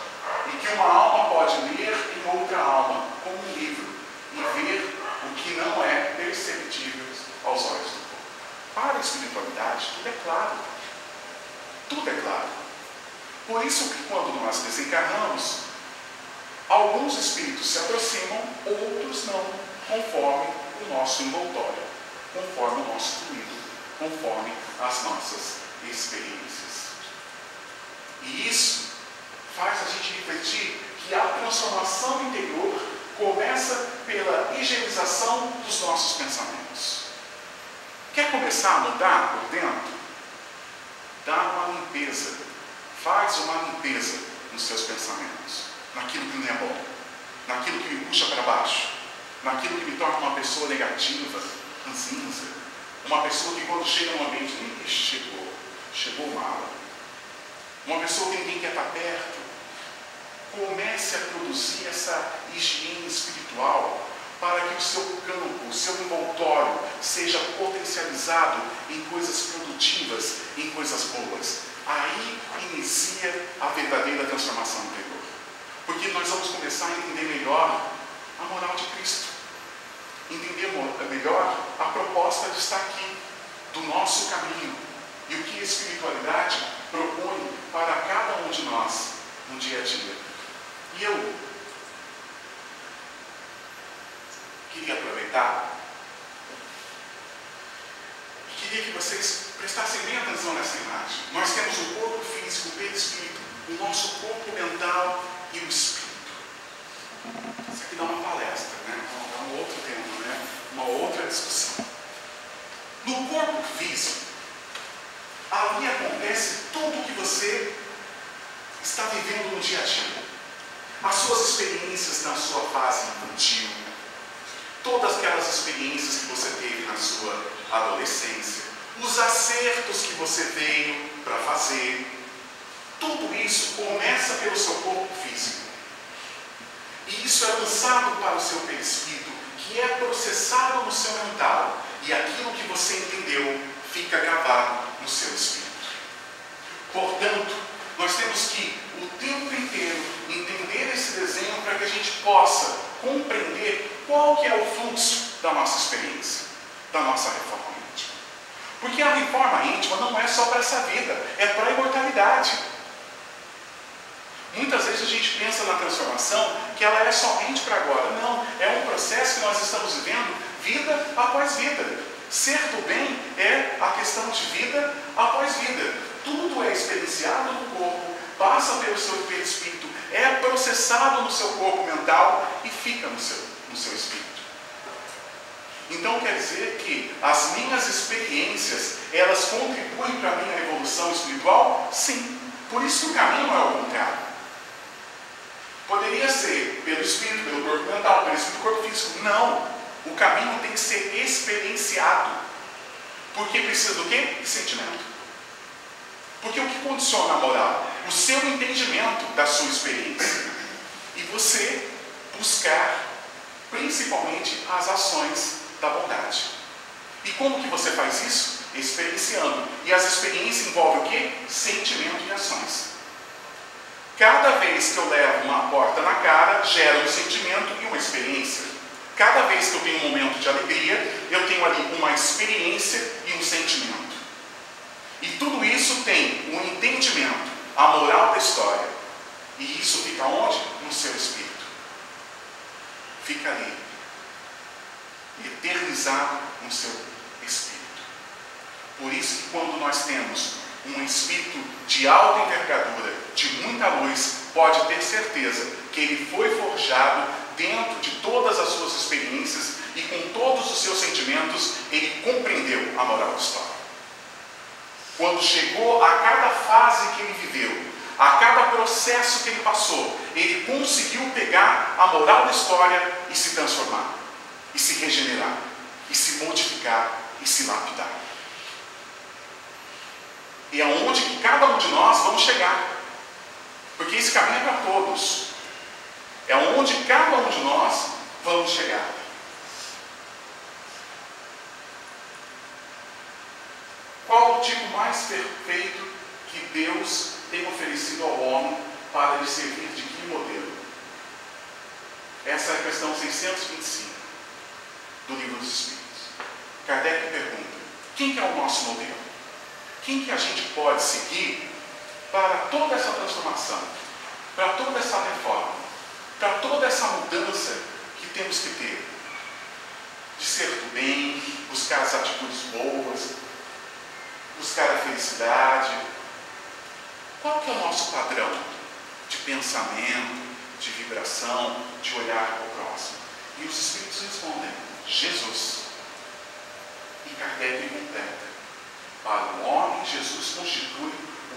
e que uma alma pode ler em outra alma, como um livro, e ver o que não é perceptível aos olhos do. Para a espiritualidade, tudo é claro. Tudo é claro. Por isso que quando nós desencarnamos, alguns espíritos se aproximam, outros não, conforme o nosso envoltório, conforme o nosso fluido, conforme as nossas experiências. E isso faz a gente refletir que a transformação interior começa pela higienização dos nossos pensamentos. Quer começar a mudar por dentro? Dá uma limpeza. Faz uma limpeza nos seus pensamentos, naquilo que não é bom, naquilo que me puxa para baixo, naquilo que me torna uma pessoa negativa, ranzinza, uma pessoa que quando chega no ambiente, chegou, chegou mal. Uma pessoa que ninguém quer estar perto. Comece a produzir essa higiene espiritual para que o seu campo, o seu envoltório seja potencializado em coisas produtivas, em coisas boas. Aí inicia a verdadeira transformação interior. Porque nós vamos começar a entender melhor a moral de Cristo. Entender melhor a proposta de estar aqui, do nosso caminho. E o que a espiritualidade propõe para cada um de nós no dia a dia. E eu queria aproveitar queria que vocês prestassem bem atenção nessa imagem. Nós temos o corpo físico, o perispírito, o nosso corpo mental e o espírito. Isso aqui dá uma palestra, né? Dá um outro tema, né? Uma outra discussão. No corpo físico, ali acontece tudo o que você está vivendo no dia a dia. As suas experiências na sua fase infantil, todas aquelas experiências que você teve na sua adolescência, os acertos que você veio para fazer, tudo isso começa pelo seu corpo físico. E isso é lançado para o seu perispírito, que é processado no seu mental. E aquilo que você entendeu fica gravado no seu espírito. Portanto, nós temos que o tempo inteiro entender esse desenho para que a gente possa compreender qual que é o fluxo da nossa experiência, da nossa reforma íntima. Porque a reforma íntima não é só para essa vida, é para a imortalidade. Muitas vezes a gente pensa na transformação que ela é somente para agora. Não, é um processo que nós estamos vivendo vida após vida. Ser do bem é a questão de vida após vida. Tudo é experienciado no corpo, passa pelo seu perispírito, é processado no seu corpo mental e fica no seu, seu espírito. Então quer dizer que as minhas experiências, elas contribuem para a minha evolução espiritual? Sim. Por isso que o caminho é o contrário. Poderia ser pelo espírito, pelo corpo mental, pelo espírito, corpo físico. Não. O caminho tem que ser experienciado. Porque precisa do quê? De sentimento. Porque o que condiciona a moral? O seu entendimento da sua experiência. E você buscar principalmente as ações da bondade. E como que você faz isso? Experienciando. E as experiências envolvem o quê? Sentimento e ações. Cada vez que eu levo uma porta na cara, gera um sentimento e uma experiência. Cada vez que eu tenho um momento de alegria, eu tenho ali uma experiência e um sentimento. E tudo isso tem um entendimento, a moral da história. E isso fica onde? No seu espírito. Fica ali, eternizado no seu espírito. Por isso que quando nós temos um espírito de alta envergadura, de muita luz, pode ter certeza que ele foi forjado dentro de todas as suas experiências e com todos os seus sentimentos, ele compreendeu a moral da história. Quando chegou a cada fase que ele viveu, a cada processo que ele passou, ele conseguiu pegar a moral da história e se transformar, e se regenerar, e se modificar, e se lapidar. E aonde que cada um de nós vamos chegar. Porque esse caminho é para todos. É onde cada um de nós vamos chegar. Qual o tipo mais perfeito que Deus tem oferecido ao homem para lhe servir de que modelo? Essa é a questão 625 do Livro dos Espíritos. Kardec pergunta: quem que é o nosso modelo? Quem que a gente pode seguir para toda essa transformação, para toda essa reforma, para toda essa mudança que temos que ter. De ser do bem, buscar as atitudes boas, buscar a felicidade. Qual que é o nosso padrão de pensamento, de vibração, de olhar para o próximo? E os Espíritos respondem, Jesus. E Kardec completa. Para o homem, Jesus constitui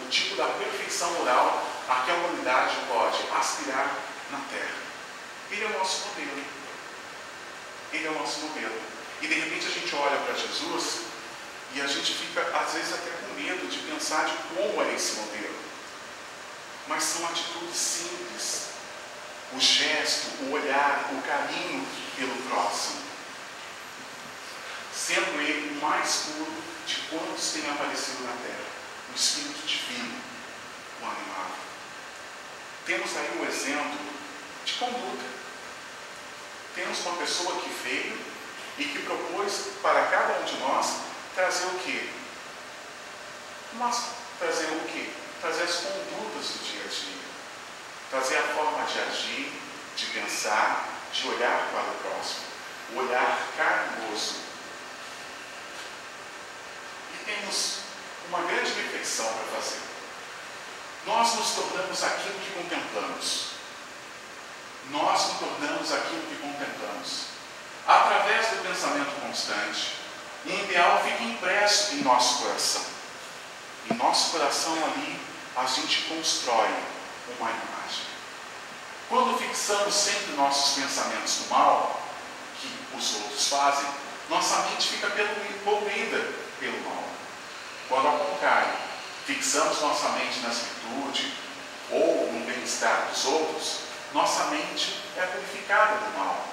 o tipo da perfeição moral a que a humanidade pode aspirar na Terra. Ele é o nosso modelo. Ele é o nosso modelo. E de repente a gente olha para Jesus e a gente fica, às vezes, até com medo de pensar de como é esse modelo. Mas são atitudes simples. O gesto, o olhar, o carinho pelo próximo. Sendo ele o mais puro de quantos têm aparecido na Terra. O Espírito Divino, o animado. Temos aí o exemplo de conduta. Temos uma pessoa que veio e que propôs para cada um de nós trazer o quê? Mas trazer o quê? Trazer as condutas do dia a dia. Trazer a forma de agir, de pensar, de olhar para o próximo. O olhar carinhoso. E temos uma grande reflexão para fazer. Nós nos tornamos aquilo que contemplamos. Nós nos tornamos aquilo que contemplamos. Através do pensamento constante, um ideal fica impresso em nosso coração. Em nosso coração ali, a gente constrói uma imagem. Quando fixamos sempre nossos pensamentos no mal, que os outros fazem, nossa mente fica poluída pelo mal. Quando ao contrário, fixamos nossa mente nas virtudes ou no bem-estar dos outros, nossa mente é purificada do mal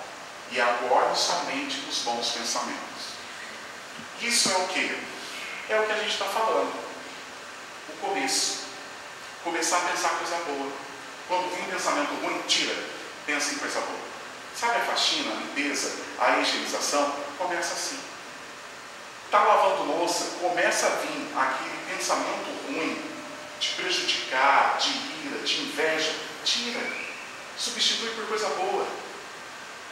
e acorda somente dos bons pensamentos. Isso é o que? É o que a gente está falando. O começo. Começar a pensar coisa boa. Quando vem um pensamento ruim, tira. Pensa em coisa boa. Sabe a faxina, a limpeza, a higienização? Começa assim. Está lavando louça, começa a vir aquele pensamento ruim, de prejudicar, de ira, de inveja. Tira. Substitui por coisa boa.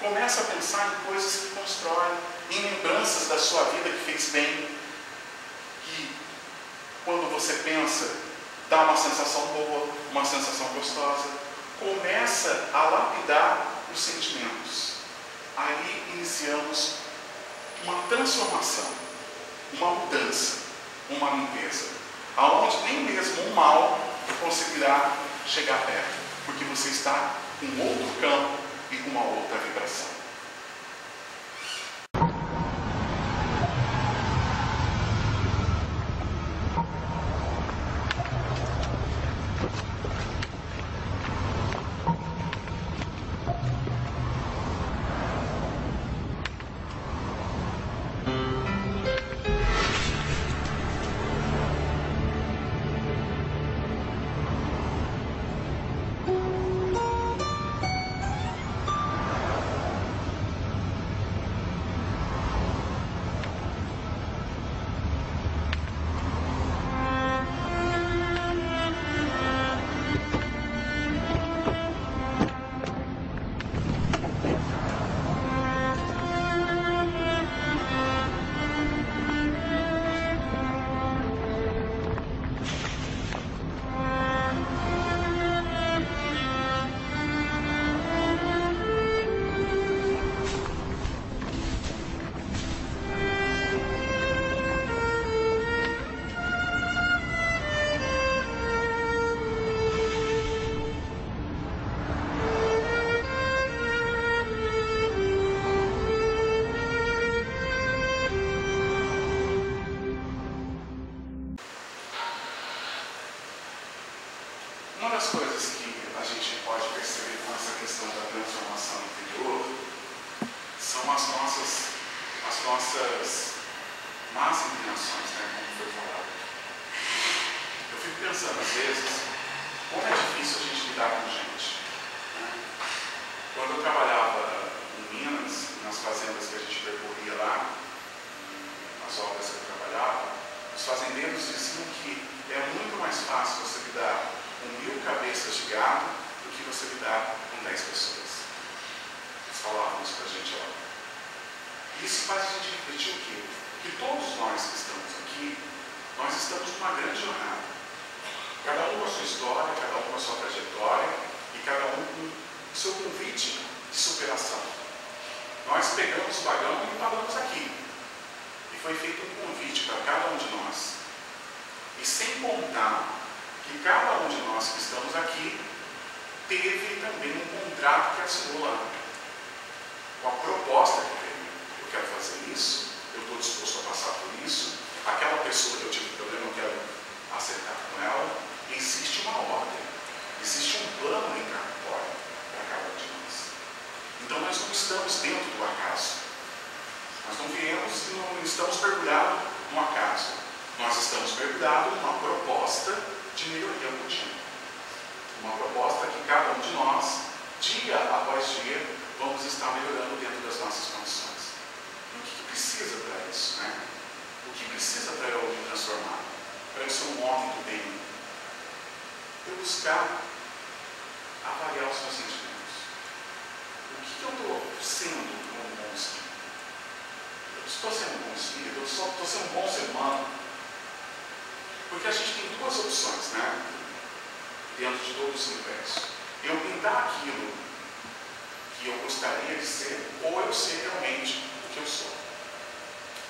Começa a pensar em coisas que constroem, em lembranças da sua vida que fez bem. Que quando você pensa, dá uma sensação boa, uma sensação gostosa. Começa a lapidar os sentimentos. Aí iniciamos uma transformação, uma mudança, uma limpeza. Aonde nem mesmo o mal conseguirá chegar perto, porque você está em outro campo e com uma outra vibração. Isso faz a gente refletir o quê? Que todos nós que estamos aqui, nós estamos numa grande jornada. Cada um com a sua história, cada um com a sua trajetória e cada um com o seu convite de superação. Nós pegamos o vagão e paramos aqui. E foi feito um convite para cada um de nós. E sem contar que cada um de nós que estamos aqui teve também um contrato que assinou lá. Com a proposta que quero fazer isso, eu estou disposto a passar por isso. Aquela pessoa que eu tive problema, eu quero acertar com ela. Existe uma ordem, existe um plano encarnatório para cada um de nós. Então nós não estamos dentro do acaso. Nós não viemos e não estamos mergulhados no acaso. Nós estamos mergulhados numa proposta de melhoria contínua. Uma proposta que cada um de nós, dia após dia, vamos estar melhorando dentro das nossas condições. Precisa para isso? Né? O que precisa para eu me transformar? Para eu ser um homem do bem? Eu buscar avaliar os meus sentimentos. O que, que eu estou sendo como um bom espírito? Eu estou sendo um bom espírito? Eu só estou sendo um bom ser humano? Porque a gente tem duas opções, né? Dentro de todo esse universo. Eu pintar aquilo que eu gostaria de ser, ou eu ser realmente o que eu sou.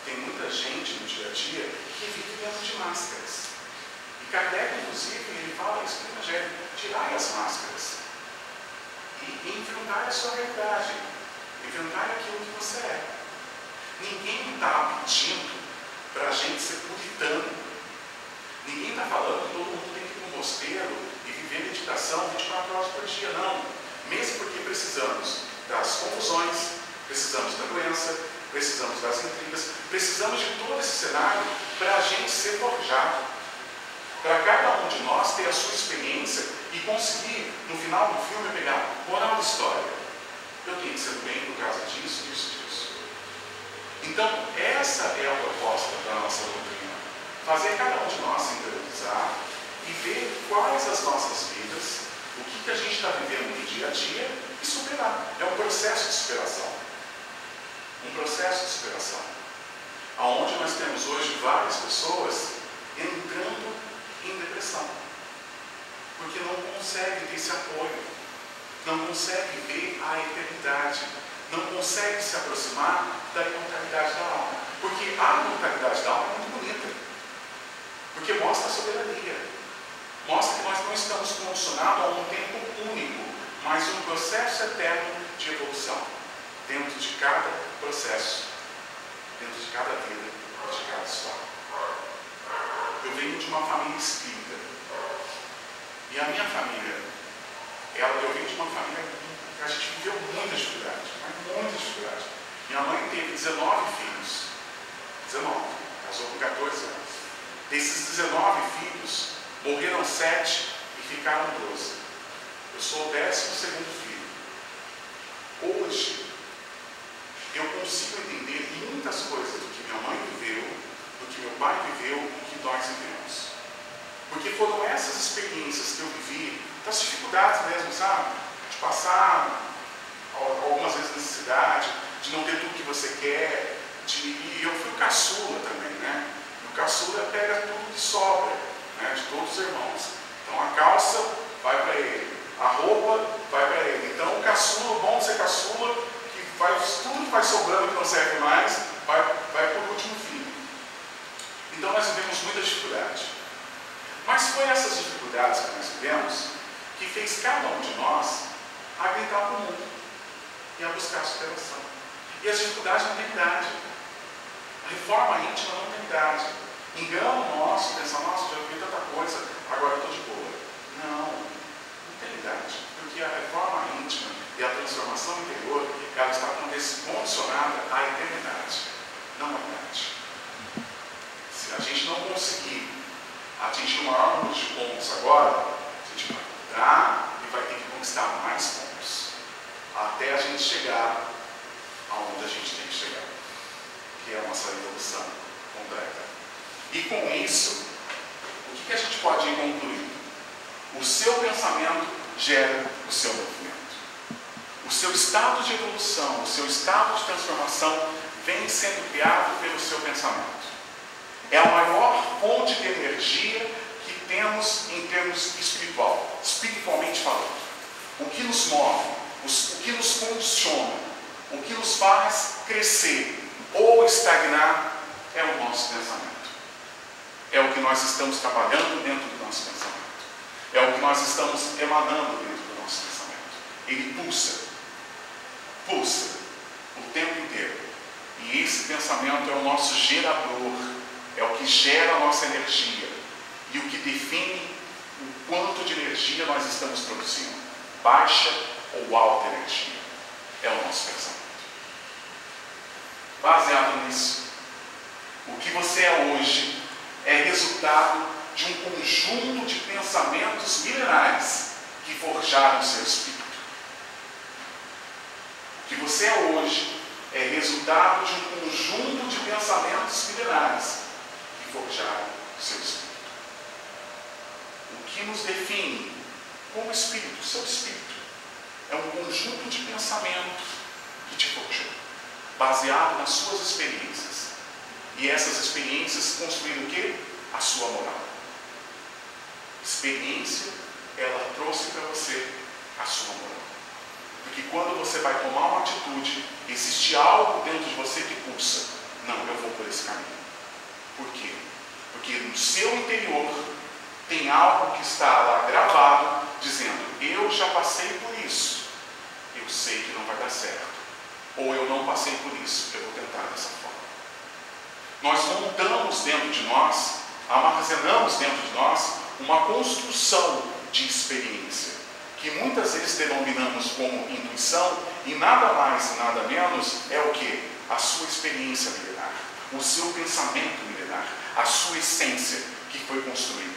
Tem muita gente no dia a dia que vive dentro de máscaras. E Kardec, inclusive, ele fala isso no Evangelho: tirai as máscaras e enfrentar a sua realidade, enfrentar aquilo que você é. Ninguém está pedindo para a gente ser puritano. Ninguém está falando que todo mundo tem que ir para um mosteiro e viver meditação 24 horas por dia. Não. Mesmo porque precisamos das confusões, precisamos da doença, precisamos das intrigas, precisamos de todo esse cenário para a gente ser forjado. Para cada um de nós ter a sua experiência e conseguir, no final do filme, pegar moral da história. Eu tenho que ser bem por causa disso, disso, disso. Então, essa é a proposta da nossa doutrina. Fazer cada um de nós se interiorizar e ver quais as nossas vidas, o que, que a gente está vivendo no dia a dia e superar. É um processo de superação. Um processo de superação. Aonde nós temos hoje várias pessoas entrando em depressão. Porque não consegue ter esse apoio. Não consegue ver a eternidade. Não consegue se aproximar da imortalidade da alma. Porque a imortalidade da alma é muito bonita. Porque mostra a soberania. Mostra que nós não estamos condicionados a um tempo único, mas um processo eterno de evolução. Dentro de cada processo, dentro de cada vida, de cada história. Eu venho de uma família espírita. E a minha família, ela, eu venho de uma família que a gente viveu muita dificuldade, mas muita dificuldade. Minha mãe teve 19 filhos. 19. Casou com 14 anos. Desses 19 filhos, morreram 7 e ficaram 12. Eu sou o 12 segundo filho. Hoje, eu consigo entender muitas coisas do que minha mãe viveu, do que meu pai viveu, do que nós vivemos. Porque foram essas experiências que eu vivi, das dificuldades mesmo, sabe? De passar algumas vezes necessidade, de não ter tudo que você quer, de, e eu fui caçula também, né? O caçula pega tudo que sobra, né? De todos os irmãos. Então a calça vai para ele, a roupa vai para ele. Então o caçula, o bom de ser caçula, faz tudo que vai sobrando que não serve mais, vai, vai por último filho. Então nós vivemos muita dificuldade. Mas foi essas dificuldades que nós vivemos que fez cada um de nós a gritar para o mundo e a buscar a superação. E as dificuldades não têm idade. A reforma íntima não tem idade. Engano nosso, pensar, nossa, já vi tanta coisa, agora eu estou de boa. Não, não tem idade. Porque a reforma íntima e a transformação interior, ela está condicionada à eternidade, não à idade. Se a gente não conseguir atingir o maior número de pontos agora, a gente vai mudar e vai ter que conquistar mais pontos. Até a gente chegar aonde a gente tem que chegar, que é a nossa evolução completa. E com isso, o que, a gente pode concluir? O seu pensamento gera o seu movimento. O seu estado de evolução, o seu estado de transformação vem sendo criado pelo seu pensamento. É a maior fonte de energia que temos em termos espiritual, espiritualmente falando. O que nos move, o que nos condiciona, o que nos faz crescer ou estagnar é o nosso pensamento. É o que nós estamos trabalhando dentro do nosso pensamento. É o que nós estamos emanando dentro do nosso pensamento. Ele pulsa, pulsa o tempo inteiro. E esse pensamento é o nosso gerador, é o que gera a nossa energia e o que define o quanto de energia nós estamos produzindo, baixa ou alta energia. É o nosso pensamento. Baseado nisso, o que você é hoje é resultado de um conjunto de pensamentos milenares que forjaram seu espírito. Que você é hoje é resultado de um conjunto de pensamentos milenares que forjaram o seu espírito. O que nos define como espírito, seu espírito, é um conjunto de pensamentos que te forjou, baseado nas suas experiências. E essas experiências construíram o quê? A sua moral. Experiência, ela trouxe para você a sua moral. Porque quando você vai tomar uma atitude, existe algo dentro de você que pulsa. Não, eu vou por esse caminho. Por quê? Porque no seu interior tem algo que está lá gravado, dizendo: Eu já passei por isso, eu sei que não vai dar certo. Ou eu não passei por isso, eu vou tentar dessa forma. Nós montamos dentro de nós, armazenamos dentro de nós, uma construção de experiência, que muitas vezes denominamos como intuição, e nada mais e nada menos é o que? A sua experiência milenar, o seu pensamento milenar, a sua essência que foi construída.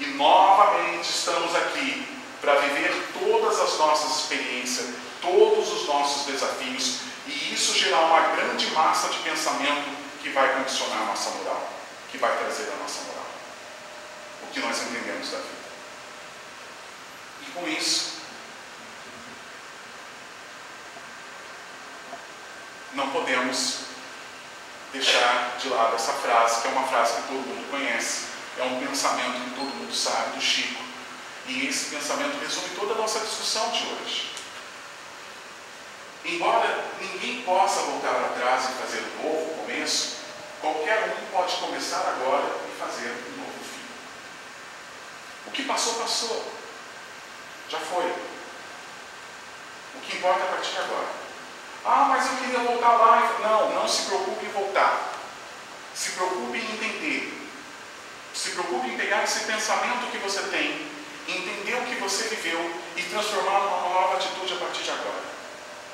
E novamente estamos aqui para viver todas as nossas experiências, todos os nossos desafios, e isso gerar uma grande massa de pensamento que vai condicionar a nossa moral, que vai trazer a nossa moral. O que nós entendemos da vida. Com isso, não podemos deixar de lado essa frase, que é uma frase que todo mundo conhece, é um pensamento que todo mundo sabe, do Chico. E esse pensamento resume toda a nossa discussão de hoje. Embora ninguém possa voltar atrás e fazer um novo começo, qualquer um pode começar agora e fazer um novo fim. O que passou, passou. Já foi. O que importa é a partir de agora. Ah, mas eu queria voltar lá. Não, não se preocupe em voltar. Se preocupe em entender. Se preocupe em pegar esse pensamento que você tem, entender o que você viveu e transformar numa nova atitude a partir de agora.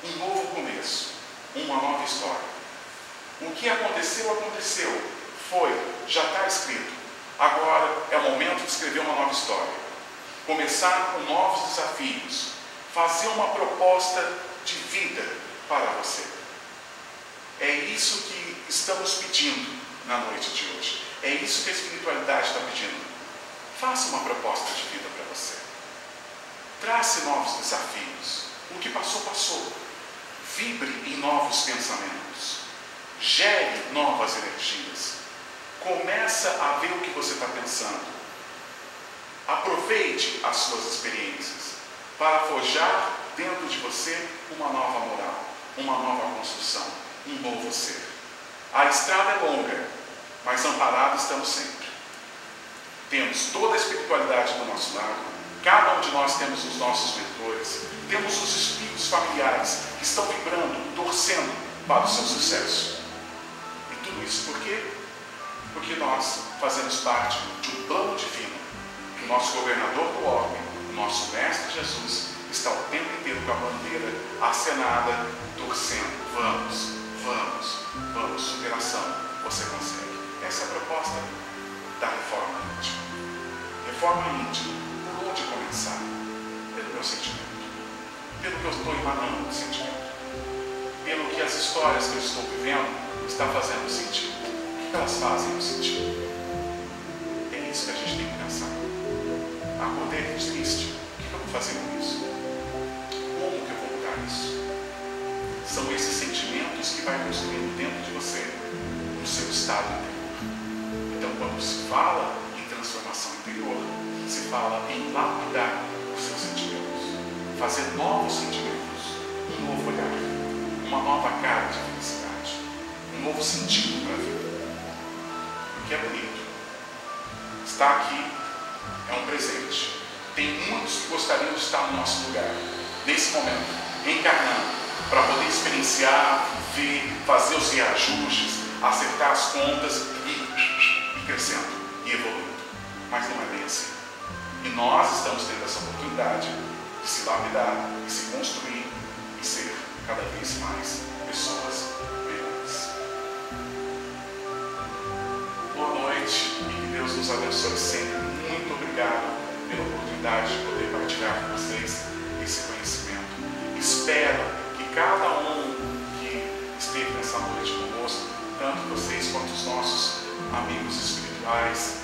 Um novo começo, uma nova história. O que aconteceu, aconteceu. Foi, já está escrito. Agora é o momento de escrever uma nova história. Começar com novos desafios. Fazer uma proposta de vida para você. É isso que estamos pedindo na noite de hoje. É isso que a espiritualidade está pedindo. Faça uma proposta de vida para você. Trace novos desafios. O que passou, passou. Vibre em novos pensamentos. Gere novas energias. Começa a ver o que você está pensando. Aproveite as suas experiências para forjar dentro de você uma nova moral, uma nova construção, um novo ser. A estrada é longa, mas amparados estamos sempre. Temos toda a espiritualidade do nosso lado, cada um de nós temos os nossos mentores, temos os espíritos familiares que estão vibrando, torcendo para o seu sucesso. E tudo isso por quê? Porque nós fazemos parte de um plano divino. Nosso governador do orbe, nosso Mestre Jesus, está o tempo inteiro com a bandeira acenada, torcendo. Vamos, vamos, vamos, superação, você consegue. Essa é a proposta da reforma íntima. Reforma íntima, por onde começar? Pelo meu sentimento. Pelo que eu estou emanando de sentimento. Pelo que as histórias que eu estou vivendo estão fazendo sentido. O que elas fazem no sentido? É isso que a gente tem que pensar. Acordei triste. O que eu vou fazer com isso? Como que eu vou mudar isso? São esses sentimentos que vai construindo dentro de você o seu estado interior. Então, quando se fala em transformação interior, se fala em lapidar os seus sentimentos, fazer novos sentimentos, um novo olhar, uma nova cara de felicidade, um novo sentido para a vida. Que é bonito. Estar aqui é um presente. Tem muitos que gostariam de estar no nosso lugar, nesse momento, encarnando, para poder experienciar, ver, fazer os reajustes, acertar as contas e, e crescendo e evoluindo. Mas não é bem assim. E nós estamos tendo essa oportunidade de se lapidar, de se construir e ser cada vez mais pessoas melhores. Boa noite e que Deus nos abençoe sempre. Obrigado pela oportunidade de poder partilhar com vocês esse conhecimento. Espero que cada um que esteve nessa noite conosco, tanto vocês quanto os nossos amigos espirituais,